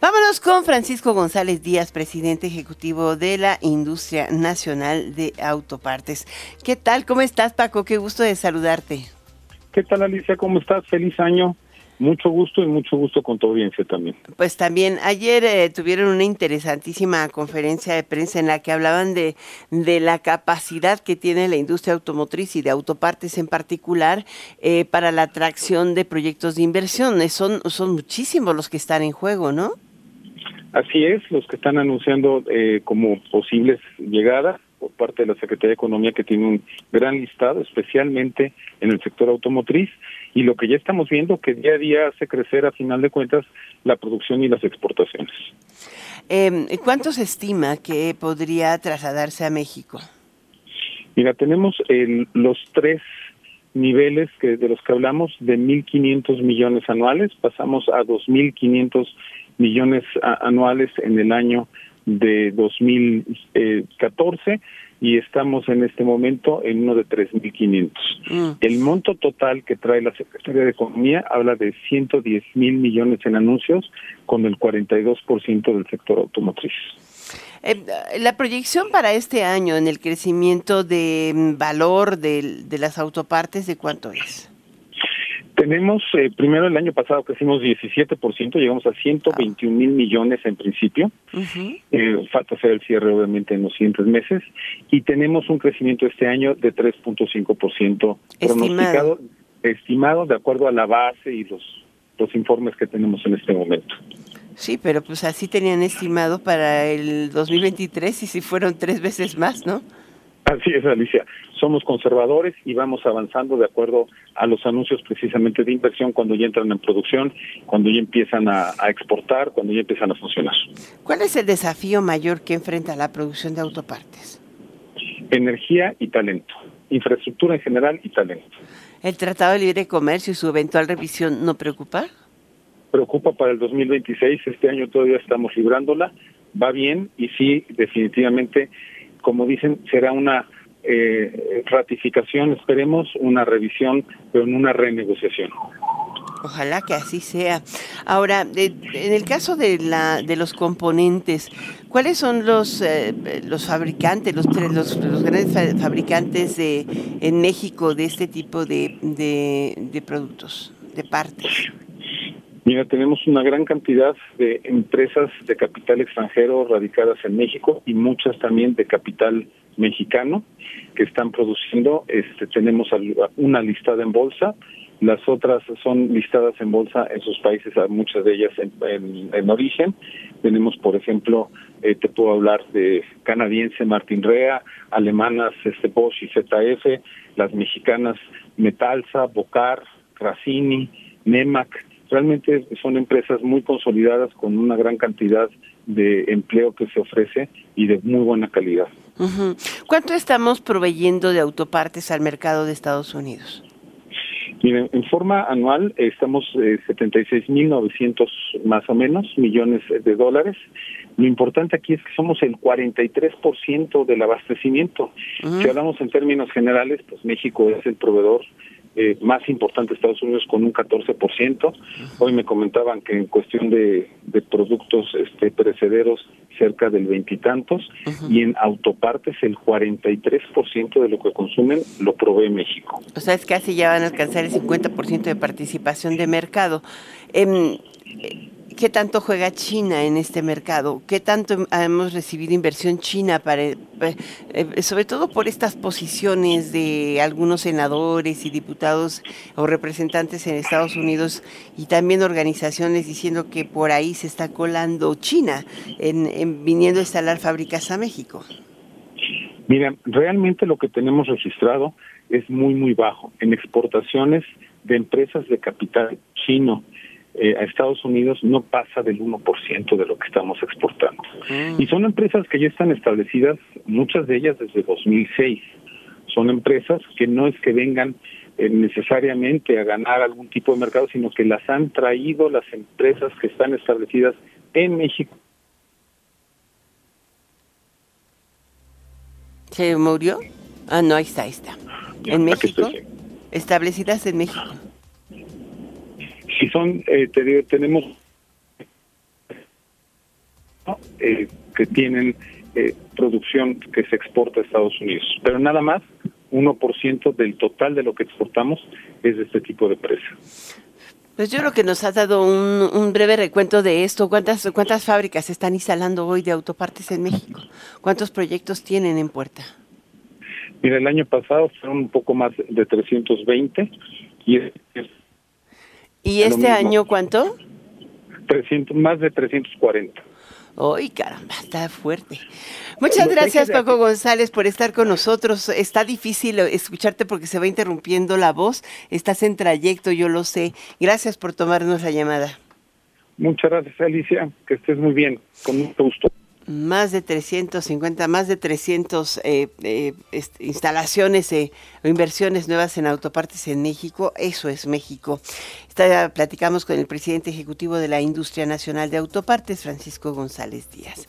Vámonos con Francisco González Díaz, presidente ejecutivo de la Industria Nacional de Autopartes. ¿Qué tal? ¿Cómo estás, Paco? Qué gusto de saludarte. ¿Qué tal, Alicia? ¿Cómo estás? Feliz año. Mucho gusto y mucho gusto con tu audiencia también. Pues también ayer eh, tuvieron una interesantísima conferencia de prensa en la que hablaban de, de la capacidad que tiene la industria automotriz y de autopartes en particular eh, para la atracción de proyectos de inversión. Son, son muchísimos los que están en juego, ¿no? Así es, los que están anunciando eh, como posibles llegadas por parte de la Secretaría de Economía que tiene un gran listado, especialmente en el sector automotriz, y lo que ya estamos viendo que día a día hace crecer a final de cuentas la producción y las exportaciones. Eh, ¿Cuánto se estima que podría trasladarse a México? Mira, tenemos el, los tres niveles que de los que hablamos de 1.500 millones anuales, pasamos a 2.500 millones anuales en el año de 2014 y estamos en este momento en uno de 3.500. Mm. El monto total que trae la Secretaría de Economía habla de 110 mil millones en anuncios con el 42% del sector automotriz. Eh, la proyección para este año en el crecimiento de mm, valor de, de las autopartes, ¿de cuánto es? Tenemos, eh, primero el año pasado crecimos 17%, llegamos a 121 mil millones en principio. eh, falta hacer el cierre obviamente en los siguientes meses. Y tenemos un crecimiento este año de 3.5% pronosticado, estimado de acuerdo a la base y los, los informes que tenemos en este momento. Sí, pero pues así tenían estimado para el 2023 y si fueron tres veces más, ¿no? Así es, Alicia. Somos conservadores y vamos avanzando de acuerdo a los anuncios precisamente de inversión cuando ya entran en producción, cuando ya empiezan a, exportar, cuando ya empiezan a funcionar. ¿Cuál es el desafío mayor que enfrenta la producción de autopartes? Energía y talento. Infraestructura en general y talento. ¿El Tratado de Libre Comercio y su eventual revisión no preocupa? Preocupa para el 2026. Este año todavía estamos librándola. Va bien y sí, definitivamente como dicen, será una eh, ratificación, esperemos, una revisión, pero en una renegociación. Ojalá que así sea. Ahora, en el caso de la de los componentes, ¿cuáles son los eh, los fabricantes, los, los, los grandes fabricantes de en México de este tipo de, de, de productos, de partes? Mira, tenemos una gran cantidad de empresas de capital extranjero radicadas en México y muchas también de capital mexicano que están produciendo. Este, tenemos una listada en bolsa, las otras son listadas en bolsa en sus países, muchas de ellas en, origen. Tenemos, por ejemplo, eh, te puedo hablar de canadiense Martin Rea, alemanas este Bosch y ZF, las mexicanas Metalsa, Bocar, Racini, Nemac, realmente son empresas muy consolidadas con una gran cantidad de empleo que se ofrece y de muy buena calidad. ¿Cuánto estamos proveyendo de autopartes al mercado de Estados Unidos? Miren, en forma anual estamos eh, 76.900 más o menos millones de dólares. Lo importante aquí es que somos el 43% del abastecimiento. Si hablamos en términos generales, pues México es el proveedor eh, más importante Estados Unidos con un 14%. Hoy me comentaban que en cuestión de, productos este, perecederos cerca del veintitantos y, en autopartes el 43% de lo que consumen lo provee México. O sea, es casi ya van a alcanzar el 50% de participación de mercado. Eh, ¿Qué tanto juega China en este mercado? ¿Qué tanto hemos recibido inversión china para, eh, eh, sobre todo por estas posiciones de algunos senadores y diputados o representantes en Estados Unidos y también organizaciones diciendo que por ahí se está colando China en, viniendo a instalar fábricas a México? Mira, realmente lo que tenemos registrado es muy, muy bajo. En exportaciones de empresas de capital chino, eh, a Estados Unidos no pasa del 1% de lo que estamos exportando. Mm. Y son empresas que ya están establecidas, muchas de ellas desde 2006. Son empresas que no es que vengan eh, necesariamente a ganar algún tipo de mercado, sino que las han traído las empresas que están establecidas en México. ¿Se murió? Ah, no, ahí está, ahí está. ¿En México? Establecidas en México son, eh, tenemos eh, que tienen eh, producción que se exporta a Estados Unidos. Pero nada más, 1% del total de lo que exportamos es de este tipo de empresas. Pues yo creo que nos ha dado un, un, breve recuento de esto. ¿Cuántas, ¿Cuántas fábricas están instalando hoy de autopartes en México? ¿Cuántos proyectos tienen en puerta? Mira, el año pasado fueron un poco más de 320 y, es, ¿Y este año cuánto? 300, más de 340. ¡Ay, caramba! Está fuerte. Muchas gracias, Paco González, por estar con nosotros. Está difícil escucharte porque se va interrumpiendo la voz. Estás en trayecto, yo lo sé. Gracias por tomarnos la llamada. Muchas gracias, Alicia. Que estés muy bien. Con mucho gusto más de 350, más de 300 eh, eh, instalaciones eh, o inversiones nuevas en autopartes en México. Eso es México. Está, platicamos con el presidente ejecutivo de la Industria Nacional de Autopartes, Francisco González Díaz.